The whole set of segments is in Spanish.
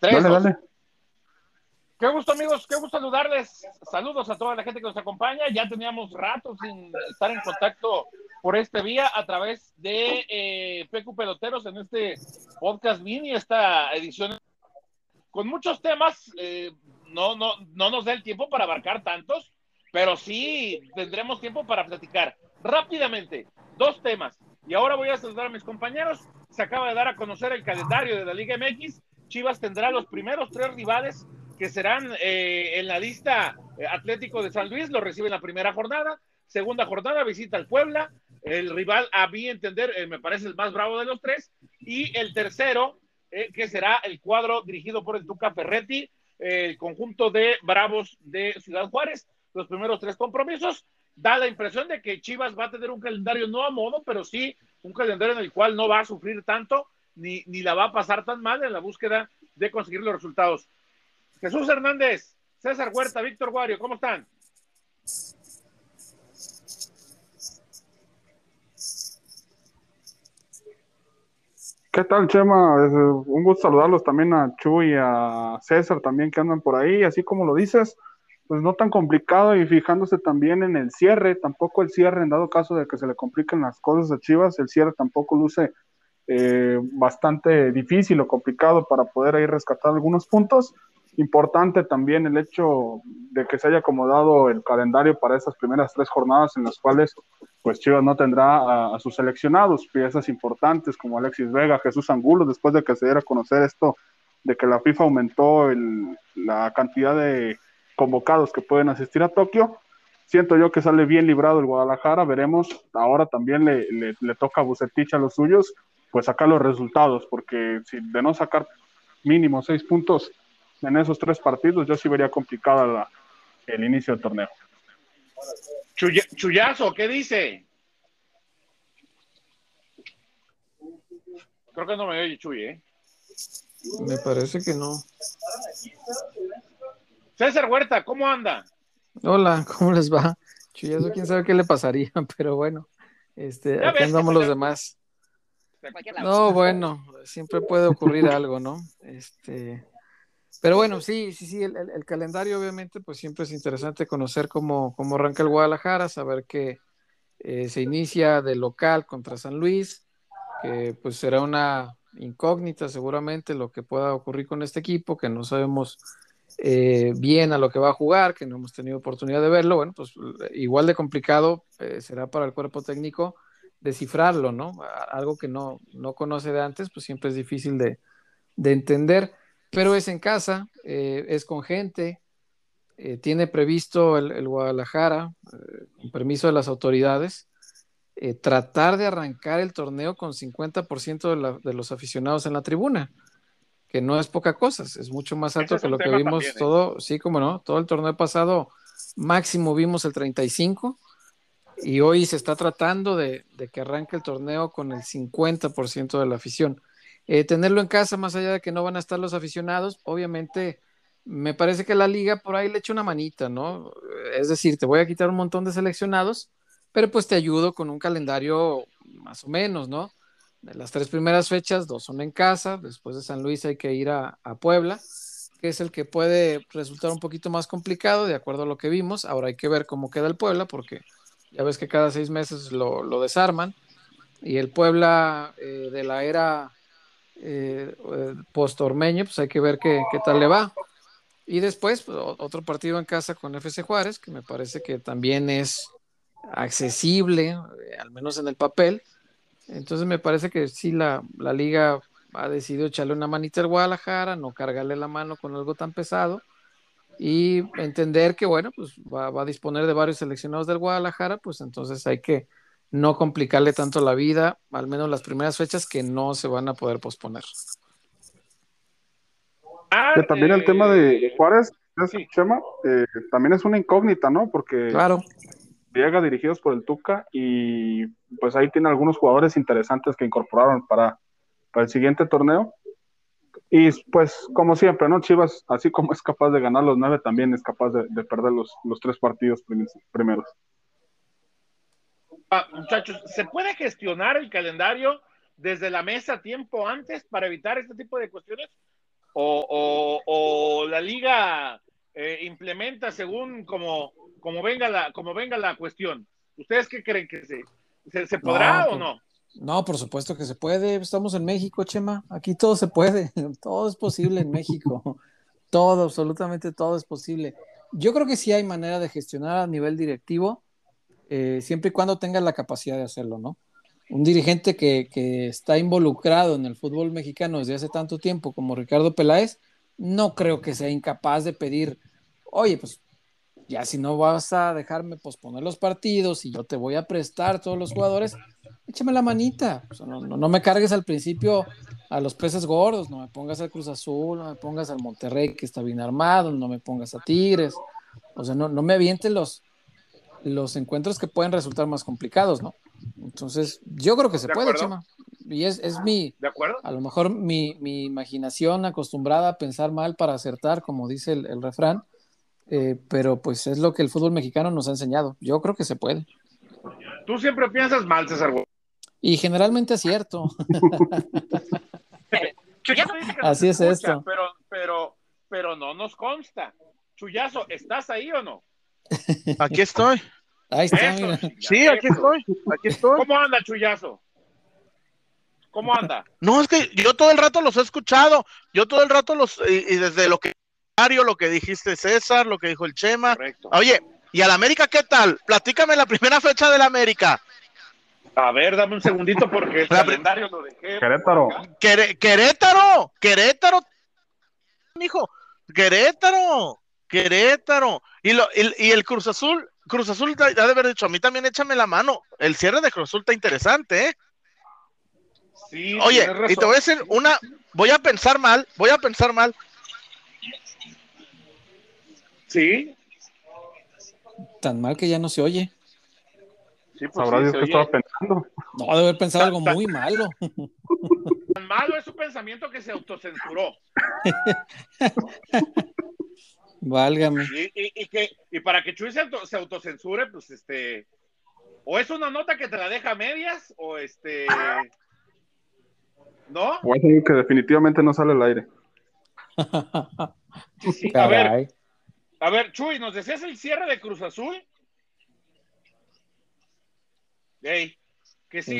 Tres, dale, dale. Qué gusto, amigos, qué gusto saludarles. Saludos a toda la gente que nos acompaña. Ya teníamos rato sin estar en contacto por este vía a través de eh, PQ Peloteros en este podcast mini, esta edición con muchos temas. Eh, no, no, no nos da el tiempo para abarcar tantos, pero sí tendremos tiempo para platicar rápidamente. Dos temas. Y ahora voy a saludar a mis compañeros. Se acaba de dar a conocer el calendario de la Liga MX. Chivas tendrá los primeros tres rivales que serán eh, en la lista eh, Atlético de San Luis, lo recibe en la primera jornada, segunda jornada visita al Puebla, el rival a mí entender eh, me parece el más bravo de los tres, y el tercero, que será el cuadro dirigido por el Tuca Ferretti, el conjunto de Bravos de Ciudad Juárez, los primeros tres compromisos, da la impresión de que Chivas va a tener un calendario no a modo, pero sí un calendario en el cual no va a sufrir tanto, ni, ni la va a pasar tan mal en la búsqueda de conseguir los resultados. Jesús Hernández, César Huerta, Víctor Guario, ¿cómo están? ¿Qué tal, Chema? Un gusto saludarlos también a Chuy y a César también que andan por ahí, así como lo dices, pues no tan complicado y fijándose también en el cierre, tampoco el cierre, en dado caso de que se le compliquen las cosas a Chivas, el cierre tampoco luce eh, bastante difícil o complicado para poder ahí rescatar algunos puntos Importante también el hecho de que se haya acomodado el calendario para esas primeras tres jornadas en las cuales pues Chivas no tendrá a, sus seleccionados, piezas importantes como Alexis Vega, Jesús Angulo, después de que se diera a conocer esto de que la FIFA aumentó la cantidad de convocados que pueden asistir a Tokio. Siento yo que sale bien librado el Guadalajara, veremos. Ahora también le, le toca a Bucetich a los suyos, pues sacar los resultados, porque si de no sacar mínimo seis puntos en esos tres partidos, yo sí vería complicada el inicio del torneo. Chuyazo, ¿qué dice? Creo que no me oye Chuy, ¿eh? Me parece que no. César Huerta, ¿cómo anda? Hola, ¿cómo les va? Chuyazo, quién sabe qué le pasaría, pero bueno, este, aquí andamos los demás. No, bueno, siempre puede ocurrir algo, ¿no? Este, pero bueno, sí, sí, sí, el, calendario obviamente, pues siempre es interesante conocer cómo, cómo arranca el Guadalajara, saber que eh, se inicia de local contra San Luis, que pues será una incógnita seguramente lo que pueda ocurrir con este equipo, que no sabemos eh, bien a lo que va a jugar, que no hemos tenido oportunidad de verlo, bueno, pues igual de complicado eh, será para el cuerpo técnico descifrarlo, ¿no? Algo que no, no conoce de antes, pues siempre es difícil de, de entender pero es en casa, eh, es con gente, eh, tiene previsto el, Guadalajara, eh, con permiso de las autoridades, tratar de arrancar el torneo con 50% de, los aficionados en la tribuna, que no es poca cosa, es mucho más alto que lo que vimos todo, sí, como no, todo el torneo pasado máximo vimos el 35 y hoy se está tratando de, que arranque el torneo con el 50% de la afición. Eh, tenerlo en casa, más allá de que no van a estar los aficionados, obviamente me parece que la liga por ahí le echa una manita, ¿no? Es decir, te voy a quitar un montón de seleccionados, pero pues te ayudo con un calendario más o menos, ¿no? De las tres primeras fechas, dos son en casa, después de San Luis hay que ir a, Puebla, que es el que puede resultar un poquito más complicado, de acuerdo a lo que vimos. Ahora hay que ver cómo queda el Puebla, porque ya ves que cada seis meses lo, desarman. Y el Puebla eh, de la era eh, post-ormeño, pues hay que ver qué, tal le va. Y después, pues, otro partido en casa con FC Juárez, que me parece que también es accesible, eh, al menos en el papel. Entonces me parece que sí, la, liga ha decidido echarle una manita al Guadalajara, no cargarle la mano con algo tan pesado y entender que, bueno, pues va, va, a disponer de varios seleccionados del Guadalajara, pues entonces hay que no complicarle tanto la vida, al menos las primeras fechas que no se van a poder posponer. Ah, también el tema de Juárez, Chema, eh, también es una incógnita, ¿no? Porque claro. llega dirigidos por el Tuca y pues ahí tiene algunos jugadores interesantes que incorporaron para, para el siguiente torneo. Y pues, como siempre, ¿no? Chivas, así como es capaz de ganar los nueve, también es capaz de, perder los, los tres partidos primeros. Ah, muchachos, ¿se puede gestionar el calendario desde la mesa tiempo antes para evitar este tipo de cuestiones? o, la liga eh, implementa según como, como, venga la, como venga la cuestión. ¿Ustedes qué creen que se, se, podrá o no? No, por supuesto que se puede. Estamos en México, Chema. Aquí todo se puede. Todo es posible en México. Todo, absolutamente todo es posible. Yo creo que sí hay manera de gestionar a nivel directivo, eh, siempre y cuando tengas la capacidad de hacerlo, ¿no? Un dirigente que, que, está involucrado en el fútbol mexicano desde hace tanto tiempo como Ricardo Peláez, no creo que sea incapaz de pedir, oye, pues ya si no vas a dejarme posponer los partidos y yo te voy a prestar todos los jugadores, échame la manita. no, me cargues al principio a los peces gordos, no me pongas al Cruz Azul, no me pongas al Monterrey que está bien armado, no me pongas a Tigres. O sea, no, no me avientes los, los encuentros que pueden resultar más complicados, ¿no? Entonces, yo creo que se puede, Chema. Y es, es mi, ¿De acuerdo? a lo mejor mi, mi, imaginación acostumbrada a pensar mal para acertar, como dice el, el refrán, eh, pero pues es lo que el fútbol mexicano nos ha enseñado. Yo creo que se puede. Tú siempre piensas mal, César. Y generalmente es cierto. Así es esto. Pero, pero, pero no nos consta. Chuyazo, ¿estás ahí o no? Aquí estoy. Ahí está, Sí, aquí estoy. Aquí estoy. ¿Cómo anda, Chuyazo? ¿Cómo anda? No, es que yo todo el rato los he escuchado. Yo todo el rato los. y desde lo que lo que dijiste César, lo que dijo el Chema. Oye, ¿y al América qué tal? Platícame la primera fecha del América. A ver, dame un segundito porque el calendario lo dejé. Querétaro. Querétaro, Querétaro, hijo, Querétaro, Querétaro. Y, lo, y, el Cruz Azul, Cruz Azul ha de haber dicho, a mí también échame la mano. El cierre de Cruz Azul está interesante, ¿eh? Sí, Oye, y te voy a decir una, voy a pensar mal, voy a pensar mal, Sí. Tan mal que ya no se oye. Sí, pues Sabrá Dios que estaba pensando. No, debe haber pensado algo muy malo. Tan malo es su pensamiento que se autocensuró. Válgame. Y, que, y para que Chuy se, autocensure, pues este. O es una nota que te la deja a medias, o este. ¿No? O es algo que definitivamente no sale al aire. Sí, a ver, a ver, Chuy, ¿nos decías el cierre de Cruz Azul? Hey, que sí,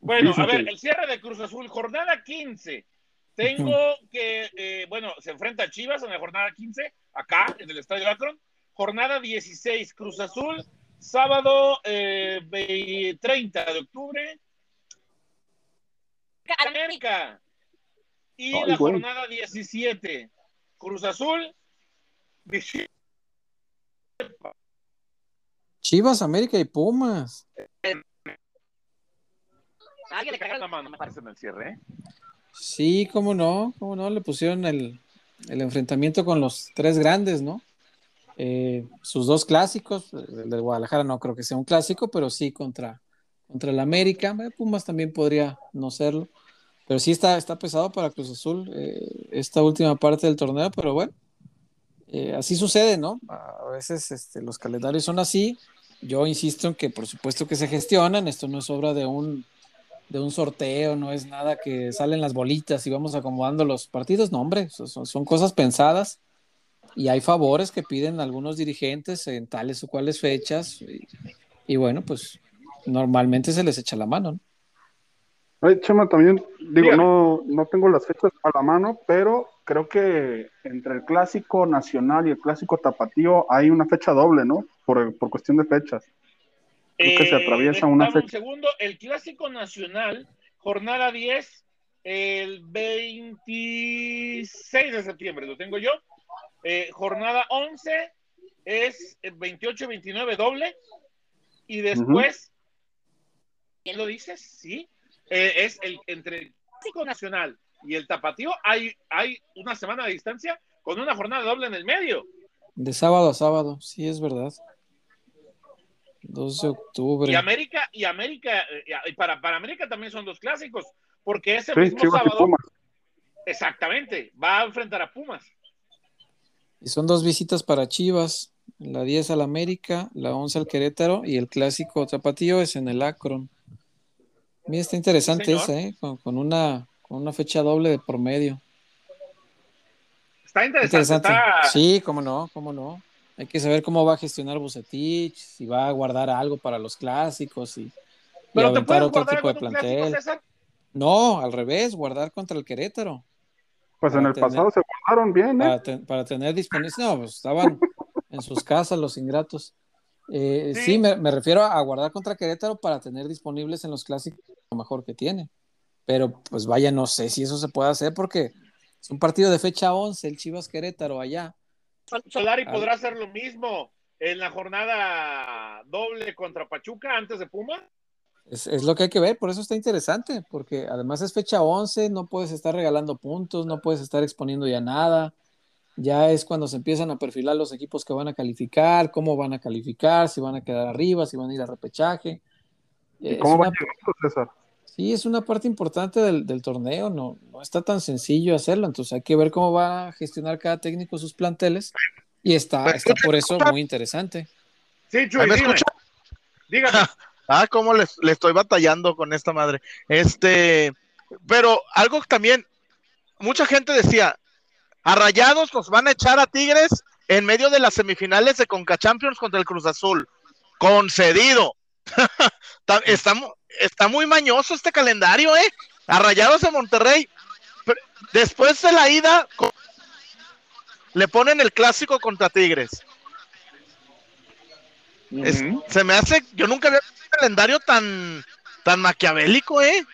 Bueno, a ver, el cierre de Cruz Azul, jornada 15. Tengo que, eh, bueno, se enfrenta a Chivas en la jornada 15, acá, en el Estadio Akron. Jornada 16, Cruz Azul, sábado 30 eh, de octubre. América. Y la jornada 17, Cruz Azul, Chivas, América y Pumas. Sí, cómo no, cómo no, le pusieron el, enfrentamiento con los tres grandes, ¿no? Eh, sus dos clásicos, el de Guadalajara no creo que sea un clásico, pero sí contra, contra el América. Eh, Pumas también podría no serlo. Pero sí está, está pesado para Cruz Azul eh, esta última parte del torneo, pero bueno, eh, así sucede, ¿no? A veces este, los calendarios son así. Yo insisto en que por supuesto que se gestionan, esto no es obra de un, de un sorteo, no es nada que salen las bolitas y vamos acomodando los partidos, no, hombre, son, cosas pensadas y hay favores que piden algunos dirigentes en tales o cuales fechas y, bueno, pues normalmente se les echa la mano. ¿no? Ay, Chema, también digo, no, no tengo las fechas a la mano, pero creo que entre el clásico nacional y el clásico tapatío hay una fecha doble, ¿no? Por, cuestión de fechas. Creo que se eh, atraviesa una fecha. Un segundo, el clásico nacional, jornada 10, el 26 de septiembre, lo tengo yo. Eh, jornada 11 es el 28-29 doble. Y después, ¿quién lo dices? Sí, eh, es el entre el clásico nacional y el tapatío hay, hay una semana de distancia con una jornada doble en el medio. De sábado a sábado, sí es verdad. 2 de octubre. Y América, y América, eh, y para, para América también son dos clásicos, porque ese mismo sábado. Exactamente, va a enfrentar a Pumas. Y son dos visitas para Chivas, la 10 al América, la 11 al Querétaro y el clásico tapatío es en el Akron. Mira, está interesante esa, ¿eh? Con, una, con una fecha doble de por medio. Está interesante. Sí, cómo no, cómo no. Hay que saber cómo va a gestionar Bucetich, si va a guardar algo para los clásicos y, ¿Pero aventar otro tipo de plantel. no, al revés, guardar contra el Querétaro. Pues en el pasado se guardaron bien, ¿eh? Para, tener disponibles, no, pues estaban en sus casas los ingratos. Eh, sí, me, refiero a guardar contra Querétaro para tener disponibles en los clásicos lo mejor que tiene. Pero pues vaya, no sé si eso se puede hacer porque es un partido de fecha 11, el Chivas Querétaro allá. Solari podrá hacer lo mismo en la jornada doble contra Pachuca antes de Puma. Es, lo que hay que ver, por eso está interesante, porque además es fecha 11, no puedes estar regalando puntos, no puedes estar exponiendo ya nada. Ya es cuando se empiezan a perfilar los equipos que van a calificar, cómo van a calificar, si van a quedar arriba, si van a ir a repechaje. ¿Cómo va a César? Sí, es una parte importante del, torneo, no, no está tan sencillo hacerlo, entonces hay que ver cómo va a gestionar cada técnico sus planteles y está, está por eso muy interesante. Sí, Chuy, ¿Me escucha? Dígame. Ah, cómo le, estoy batallando con esta madre. Este, pero algo también, mucha gente decía, a Rayados nos van a echar a Tigres en medio de las semifinales de Conca Champions contra el Cruz Azul. Concedido. está, está muy mañoso este calendario, ¿eh? A Rayados de Monterrey. Después de la ida, le ponen el clásico contra Tigres. se me hace, yo nunca había visto un calendario tan, tan maquiavélico, ¿eh?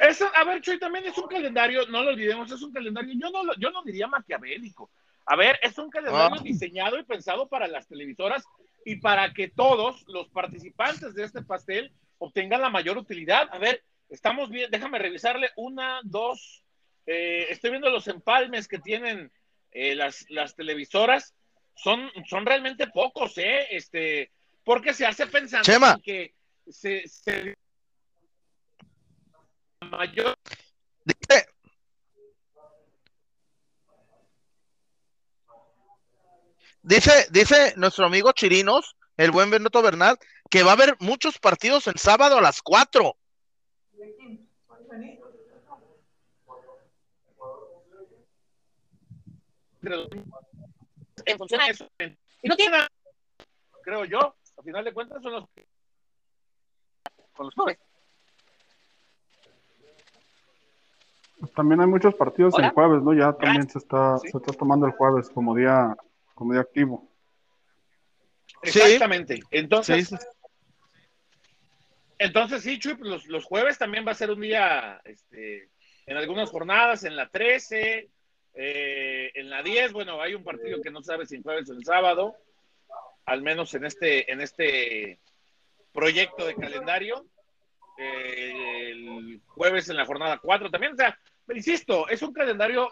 Eso, a ver, Chuy, también es un calendario, no lo olvidemos, es un calendario, yo no, yo no diría maquiavélico. A ver, es un calendario ah. diseñado y pensado para las televisoras y para que todos los participantes de este pastel obtengan la mayor utilidad. A ver, estamos bien, déjame revisarle una, dos, eh, estoy viendo los empalmes que tienen eh, las, las televisoras, son, son realmente pocos, ¿eh? Este, porque se hace pensando que se, se mayor Dice, dice nuestro amigo Chirinos, el buen Benito Bernal, que va a haber muchos partidos el sábado a las 4. En función a eso. Y no tiene nada, creo yo, a final de cuentas son los con los jóvenes. También hay muchos partidos el jueves, ¿no? Ya también se está, se está tomando el jueves como día como de activo. Exactamente. Entonces, entonces sí, Chuy, pues, los, jueves también va a ser un día, este, en algunas jornadas, en la 13, eh, en la 10, bueno, hay un partido que no sabe si en jueves o en sábado, al menos en este, en este proyecto de calendario. Eh, el jueves en la jornada 4 también, o sea, insisto, es un calendario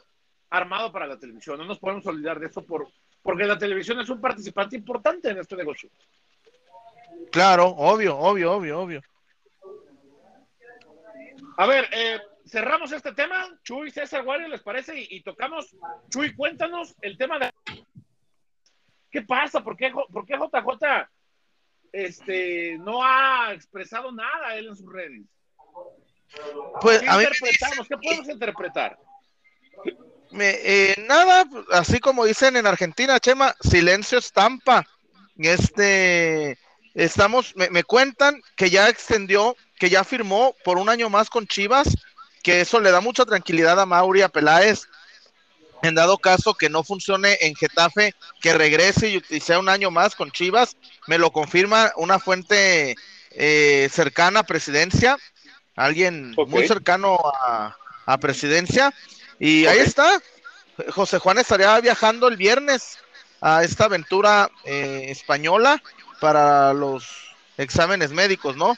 armado para la televisión, no nos podemos olvidar de eso por, porque la televisión es un participante importante en este negocio. Claro, obvio, obvio, obvio, obvio. A ver, eh, cerramos este tema, Chuy, César Wario, ¿les parece? Y, tocamos, Chuy, cuéntanos el tema de... ¿Qué pasa? ¿Por qué, por qué JJ este, no ha expresado nada él en sus redes? Pues, ¿Qué interpretamos? ¿Qué podemos interpretar? Eh, nada, así como dicen en Argentina, Chema, silencio estampa. Este, estamos, me, cuentan que ya extendió, que ya firmó por un año más con Chivas, que eso le da mucha tranquilidad a Mauri, a Peláez. En dado caso que no funcione en Getafe, que regrese y sea un año más con Chivas, me lo confirma una fuente eh, cercana a presidencia, alguien muy cercano a, a presidencia y ahí está. José Juan estaría viajando el viernes a esta aventura eh, española para los exámenes médicos, ¿no?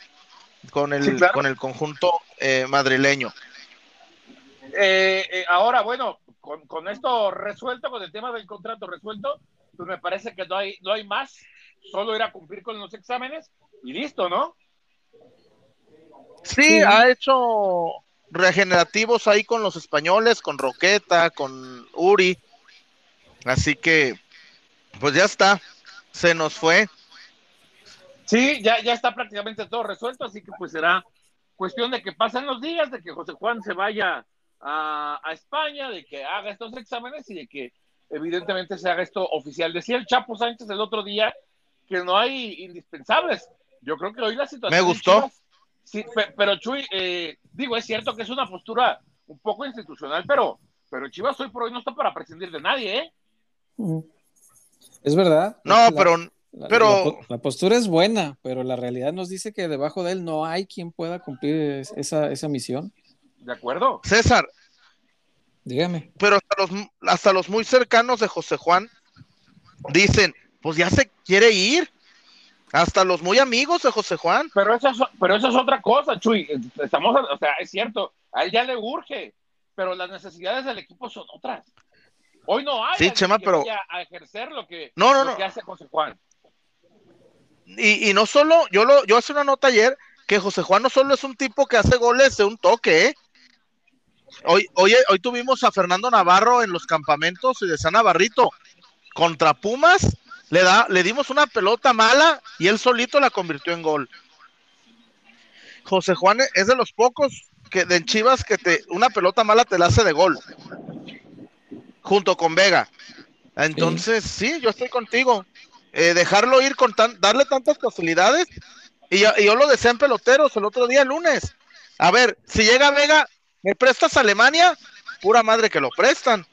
Con el, con el conjunto eh, madrileño. Eh, ahora, bueno, con, esto resuelto, con el tema del contrato resuelto, pues me parece que no hay, no hay más, solo ir a cumplir con los exámenes y listo, ¿no? sí. ha hecho regenerativos ahí con los españoles, con Roqueta, con Uri. Así que, pues ya está, se nos fue. Sí, ya, ya está prácticamente todo resuelto, así que pues será cuestión de que pasen los días, de que José Juan se vaya a, España, de que haga estos exámenes y de que evidentemente se haga esto oficial. Decía el Chapo Sánchez el otro día que no hay indispensables. Yo creo que hoy la situación. Me gustó. Sí, pero Chuy, eh, digo, es cierto que es una postura un poco institucional, pero, pero Chivas hoy por hoy no está para prescindir de nadie, ¿eh? Es verdad. No, pero. La, pero... La, postura es buena, pero la realidad nos dice que debajo de él no hay quien pueda cumplir esa, esa misión. ¿De acuerdo? César. Dígame. Pero hasta los, hasta los muy cercanos de José Juan dicen, pues ya se quiere ir. Hasta los muy amigos de José Juan. Pero eso es, pero eso es otra cosa, Chuy. Estamos, o sea, es cierto, a él ya le urge, pero las necesidades del equipo son otras. Hoy no hay sí, Chema, pero... a ejercer lo que, no, no, lo que hace José Juan. Y, y, no solo, yo lo, yo hice una nota ayer que José Juan no solo es un tipo que hace goles de un toque, ¿eh? Hoy, hoy, hoy tuvimos a Fernando Navarro en los campamentos y de San Navarrito contra Pumas, le, da, le dimos una pelota mala y él solito la convirtió en gol. José Juan es de los pocos que de Chivas que te una pelota mala te la hace de gol junto con Vega. Entonces, sí, yo estoy contigo. Eh, dejarlo ir con tan, darle tantas posibilidades. Y, yo lo decía en peloteros el otro día, lunes. A ver, si llega Vega, ¿me prestas a Alemania? Pura madre que lo prestan.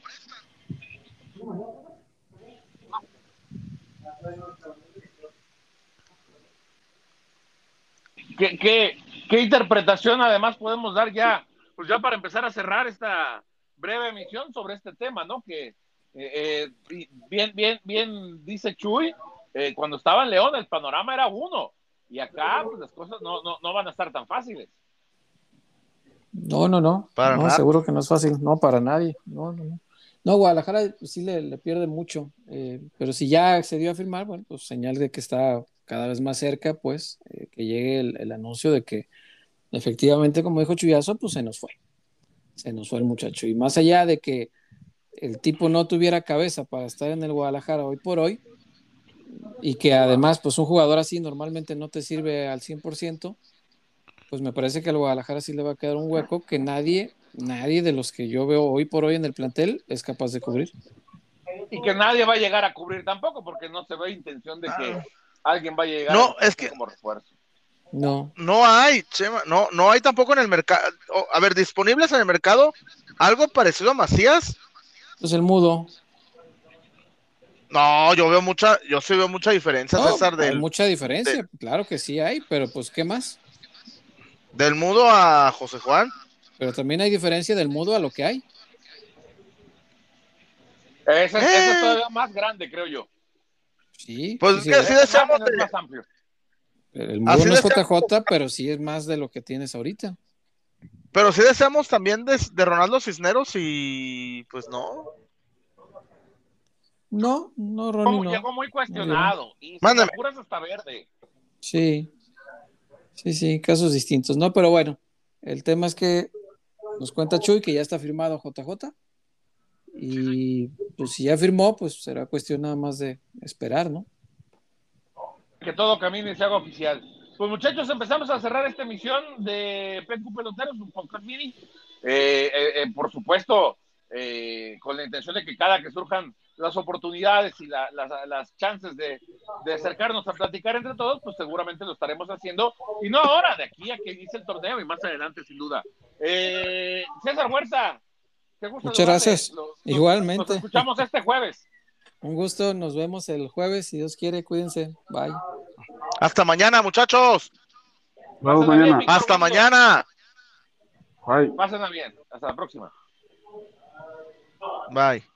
¿Qué, qué, qué interpretación además podemos dar ya? Pues ya para empezar a cerrar esta, breve emisión sobre este tema, ¿no? Que eh, eh, bien, bien, bien dice Chuy, eh, cuando estaba en León el panorama era uno y acá pues, las cosas no, no, no, van a estar tan fáciles. No, no, no, para no, seguro que no es fácil, no, para nadie, no, no, no. No, Guadalajara pues, sí le, le, pierde mucho, pero si ya accedió a firmar, bueno, pues señal de que está cada vez más cerca, pues, que llegue el, el anuncio de que efectivamente, como dijo Chuyazo, pues se nos fue se nos fue el muchacho. Y más allá de que el tipo no tuviera cabeza para estar en el Guadalajara hoy por hoy, y que además, pues un jugador así normalmente no te sirve al 100%, pues me parece que al Guadalajara sí le va a quedar un hueco que nadie, nadie de los que yo veo hoy por hoy en el plantel es capaz de cubrir. Y que nadie va a llegar a cubrir tampoco, porque no se ve intención de que alguien vaya a llegar no, es que, como refuerzo. No. No hay, Chema, no, no hay tampoco en el mercado. A ver, disponibles en el mercado, algo parecido a Macías. Pues el mudo. No, yo veo mucha, yo sí veo mucha diferencia, César. Hay mucha diferencia, claro que sí hay, pero pues, ¿qué más? Del mudo a José Juan. Pero también hay diferencia del mudo a lo que hay. Ese, es eh. todavía más grande, creo yo. Sí. Pues que así deseamos. más amplio. El mudo no es JJ, pero sí es más de lo que tienes ahorita. Pero sí deseamos también de, Ronaldo Cisneros y pues no. No, no, Ronnie no. Llegó muy cuestionado. Y Mándame. hasta verde. Sí. Sí, sí, casos distintos. No, pero bueno, el tema es que nos cuenta Chuy que ya está firmado JJ. Y pues si ya firmó, pues será cuestión nada más de esperar, ¿no? que todo camine y se haga oficial. Pues muchachos, empezamos a cerrar esta emisión de PQ Peloteros, un podcast mini. Eh, eh, eh, por supuesto, con la intención de que cada que surjan las oportunidades y las chances de, acercarnos a platicar entre todos, pues seguramente lo estaremos haciendo. Y no ahora, de aquí a que inicie el torneo y más adelante, sin duda. César Huerta, Muchas gracias. Igualmente. Nos escuchamos este jueves. Un gusto, nos vemos el jueves, si Dios quiere, cuídense. Bye. Hasta mañana, muchachos. Vamos mañana. Hasta mañana. Bye. Pásenla bien. Hasta la próxima. Bye.